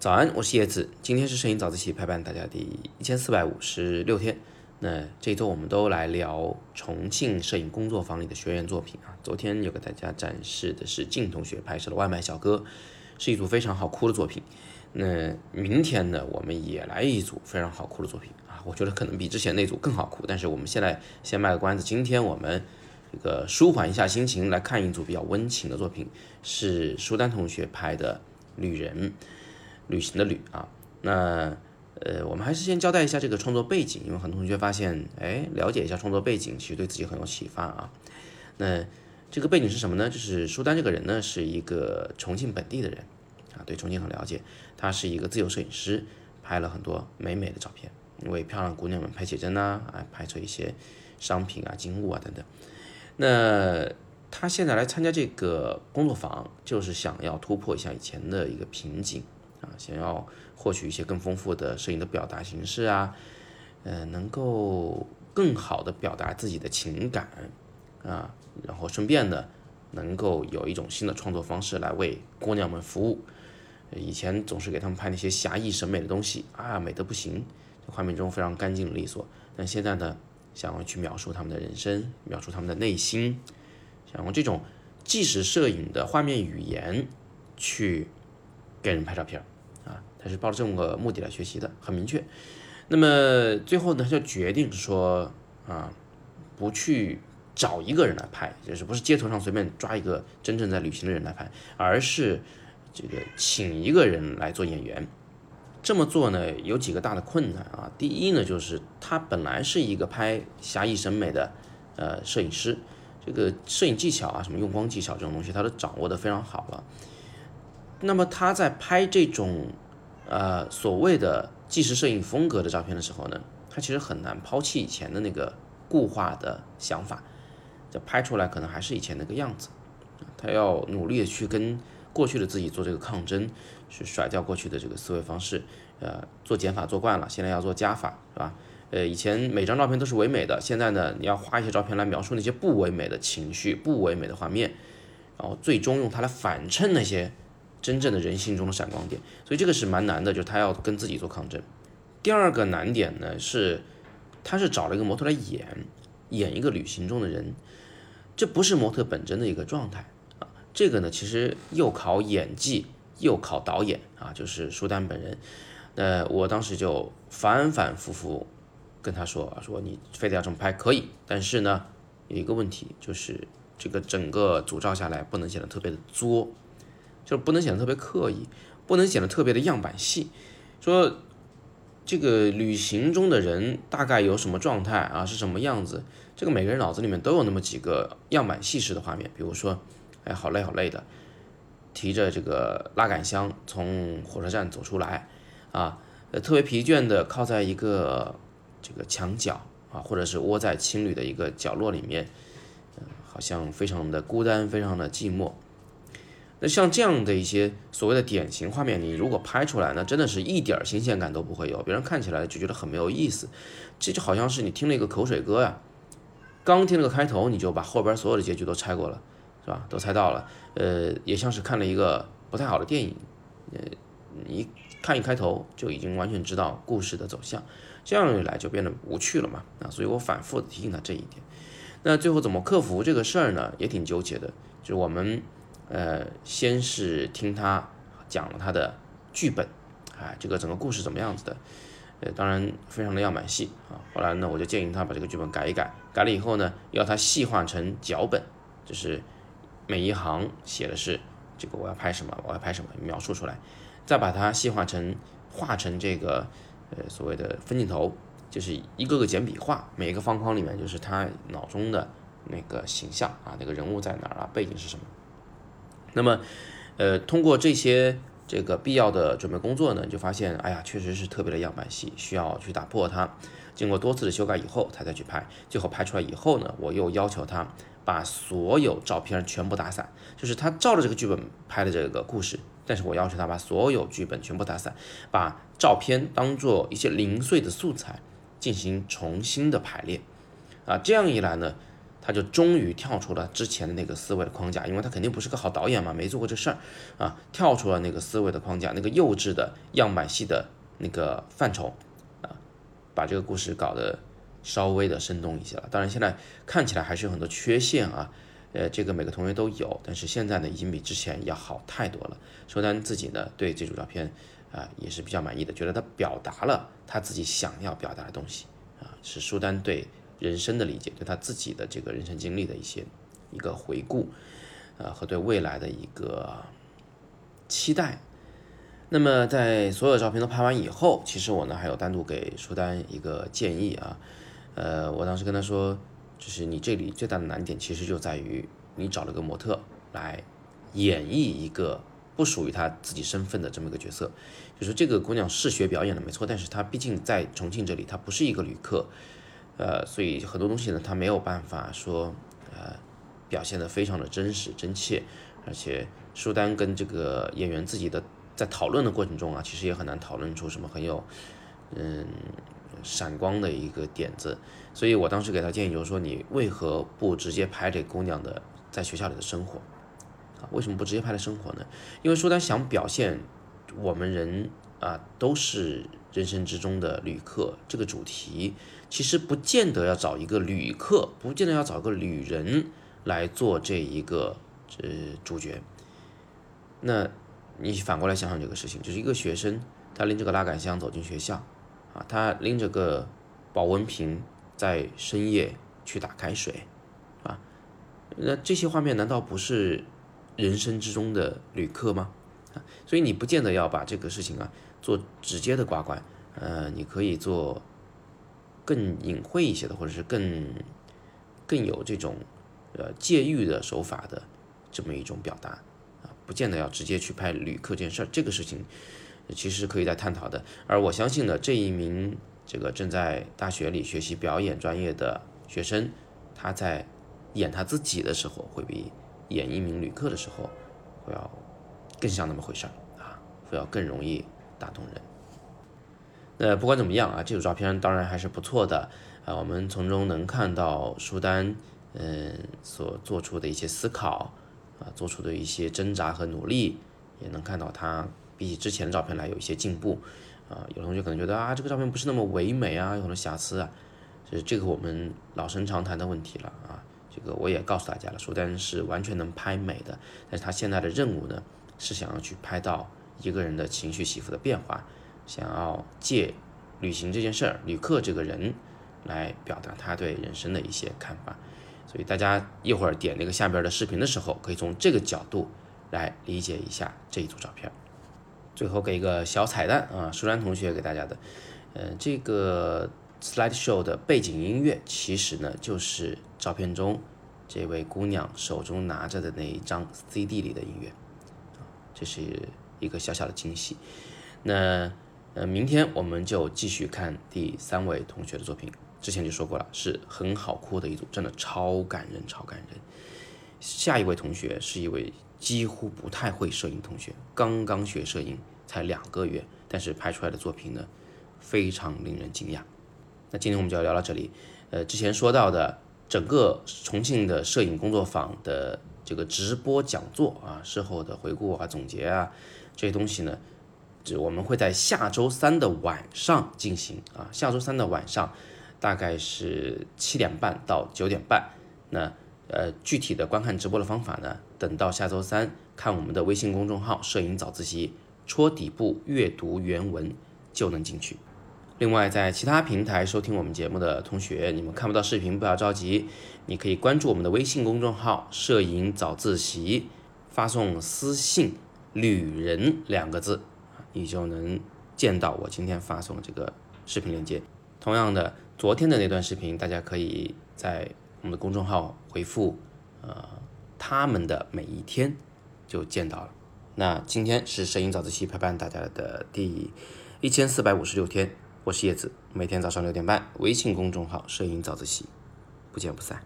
早安，我是叶子，今天是摄影早自习陪伴大家第一千四百五十六天。那这周我们都来聊重庆摄影工作坊里的学员作品啊。昨天有给大家展示的是静同学拍摄的外卖小哥，是一组非常好哭的作品。那明天呢，我们也来一组非常好哭的作品啊。我觉得可能比之前那组更好哭，但是我们现在先卖个关子，今天我们这个舒缓一下心情，来看一组比较温情的作品，是舒丹同学拍的旅人。旅行的旅啊，那呃，我们还是先交代一下这个创作背景，因为很多同学发现，哎，了解一下创作背景，其实对自己很有启发啊。那这个背景是什么呢？就是舒丹这个人呢，是一个重庆本地的人啊，对重庆很了解。他是一个自由摄影师，拍了很多美美的照片，为漂亮姑娘们拍写真呐，啊，拍摄一些商品啊、金物啊等等。那他现在来参加这个工作坊，就是想要突破一下以前的一个瓶颈。啊，想要获取一些更丰富的摄影的表达形式啊，呃，能够更好的表达自己的情感啊，然后顺便呢，能够有一种新的创作方式来为姑娘们服务。以前总是给他们拍那些狭义审美的东西啊，美得不行，画面中非常干净利索。但现在呢，想要去描述他们的人生，描述他们的内心，想用这种纪实摄影的画面语言去给人拍照片啊。他是抱着这么个目的来学习的，很明确。那么最后呢，他就决定说啊，不去找一个人来拍，就是不是街头上随便抓一个真正在旅行的人来拍，而是这个请一个人来做演员。这么做呢，有几个大的困难啊。第一呢，就是他本来是一个拍狭义审美的呃摄影师，这个摄影技巧啊，什么用光技巧这种东西，他都掌握的非常好了。那么他在拍这种呃，所谓的纪实摄影风格的照片的时候呢，他其实很难抛弃以前的那个固化的想法，就拍出来可能还是以前那个样子。他要努力的去跟过去的自己做这个抗争，去甩掉过去的这个思维方式。呃，做减法做惯了，现在要做加法，是吧？呃，以前每张照片都是唯美的，现在呢，你要画一些照片来描述那些不唯美的情绪、不唯美的画面，然后最终用它来反衬那些。真正的人性中的闪光点，所以这个是蛮难的，就是他要跟自己做抗争。第二个难点呢是，他是找了一个模特来演，演一个旅行中的人，这不是模特本真的一个状态。这个呢其实又考演技又考导演啊，就是舒丹本人。那我当时就反反复复跟他说啊，说你非得要这么拍可以，但是呢有一个问题就是这个整个组照下来不能显得特别的作。就是不能显得特别刻意，不能显得特别的样板戏。说这个旅行中的人大概有什么状态啊，是什么样子？这个每个人脑子里面都有那么几个样板戏式的画面。比如说，哎，好累好累的，提着这个拉杆箱从火车站走出来，啊，呃，特别疲倦的靠在一个这个墙角啊，或者是窝在青旅的一个角落里面，嗯，好像非常的孤单，非常的寂寞。那像这样的一些所谓的典型画面，你如果拍出来，那真的是一点新鲜感都不会有，别人看起来就觉得很没有意思。这就好像是你听了一个口水歌呀，刚听了个开头，你就把后边所有的结局都拆过了，是吧？都猜到了。呃，也像是看了一个不太好的电影，呃，你看一开头就已经完全知道故事的走向，这样一来就变得无趣了嘛。啊，所以我反复的提醒他这一点。那最后怎么克服这个事儿呢？也挺纠结的，就是我们。呃，先是听他讲了他的剧本，啊，这个整个故事怎么样子的？呃，当然非常的样板戏啊。后来呢，我就建议他把这个剧本改一改，改了以后呢，要他细化成脚本，就是每一行写的是这个我要拍什么，我要拍什么，描述出来，再把它细化成画成这个呃所谓的分镜头，就是一个个简笔画，每一个方框里面就是他脑中的那个形象啊，那个人物在哪儿啊，背景是什么。那么，呃，通过这些这个必要的准备工作呢，就发现，哎呀，确实是特别的样板戏，需要去打破它。经过多次的修改以后，他再去拍，最后拍出来以后呢，我又要求他把所有照片全部打散，就是他照着这个剧本拍的这个故事，但是我要求他把所有剧本全部打散，把照片当做一些零碎的素材进行重新的排列。啊，这样一来呢，他就终于跳出了之前的那个思维的框架，因为他肯定不是个好导演嘛，没做过这事儿啊，跳出了那个思维的框架，那个幼稚的样板戏的那个范畴啊，把这个故事搞得稍微的生动一些了。当然，现在看起来还是有很多缺陷啊，呃，这个每个同学都有，但是现在呢，已经比之前要好太多了。说丹自己呢，对这组照片啊也是比较满意的，觉得他表达了他自己想要表达的东西啊，是舒丹对。人生的理解，对他自己的这个人生经历的一些一个回顾，呃，和对未来的一个期待。那么在所有照片都拍完以后，其实我呢还有单独给舒丹一个建议啊，呃，我当时跟他说，就是你这里最大的难点其实就在于你找了个模特来演绎一个不属于他自己身份的这么一个角色，就是这个姑娘是学表演的没错，但是她毕竟在重庆这里，她不是一个旅客。呃，所以很多东西呢，她没有办法说，呃，表现的非常的真实真切，而且舒丹跟这个演员自己的在讨论的过程中啊，其实也很难讨论出什么很有，嗯，闪光的一个点子。所以我当时给他建议就是说，你为何不直接拍这姑娘的在学校里的生活？啊，为什么不直接拍的生活呢？因为舒丹想表现我们人啊都是人生之中的旅客这个主题。其实不见得要找一个旅客，不见得要找个旅人来做这一个呃主角。那你反过来想想这个事情，就是一个学生，他拎着个拉杆箱走进学校，啊，他拎着个保温瓶在深夜去打开水，啊，那这些画面难道不是人生之中的旅客吗？啊，所以你不见得要把这个事情啊做直接的挂冠，呃，你可以做。更隐晦一些的，或者是更更有这种呃借喻的手法的这么一种表达，不见得要直接去拍旅客这件事儿，这个事情其实可以再探讨的。而我相信呢，这一名这个正在大学里学习表演专业的学生，他在演他自己的时候，会比演一名旅客的时候会要更像那么回事儿啊，会要更容易打动人。那不管怎么样啊，这组照片当然还是不错的啊。我们从中能看到舒丹嗯所做出的一些思考啊，做出的一些挣扎和努力，也能看到他比起之前的照片来有一些进步啊。有同学可能觉得啊，这个照片不是那么唯美啊，有很多瑕疵啊，就是这个我们老生常谈的问题了啊。这个我也告诉大家了，苏丹是完全能拍美的，但是他现在的任务呢，是想要去拍到一个人的情绪起伏的变化。想要借旅行这件事儿、旅客这个人来表达他对人生的一些看法，所以大家一会儿点那个下边的视频的时候，可以从这个角度来理解一下这一组照片。最后给一个小彩蛋啊，舒兰同学给大家的，嗯，这个 slide show 的背景音乐其实呢就是照片中这位姑娘手中拿着的那一张 CD 里的音乐，这是一个小小的惊喜。那。呃，明天我们就继续看第三位同学的作品。之前就说过了，是很好哭的一组，真的超感人，超感人。下一位同学是一位几乎不太会摄影同学，刚刚学摄影才两个月，但是拍出来的作品呢，非常令人惊讶。那今天我们就要聊到这里。呃，之前说到的整个重庆的摄影工作坊的这个直播讲座啊，事后的回顾啊、总结啊这些东西呢。我们会在下周三的晚上进行啊，下周三的晚上大概是七点半到九点半。那呃，具体的观看直播的方法呢，等到下周三看我们的微信公众号“摄影早自习”，戳底部阅读原文就能进去。另外，在其他平台收听我们节目的同学，你们看不到视频不要着急，你可以关注我们的微信公众号“摄影早自习”，发送私信“旅人”两个字。你就能见到我今天发送的这个视频链接。同样的，昨天的那段视频，大家可以在我们的公众号回复“呃他们的每一天”就见到了。那今天是摄影早自习陪伴大家的第一千四百五十六天，我是叶子，每天早上六点半，微信公众号“摄影早自习”，不见不散。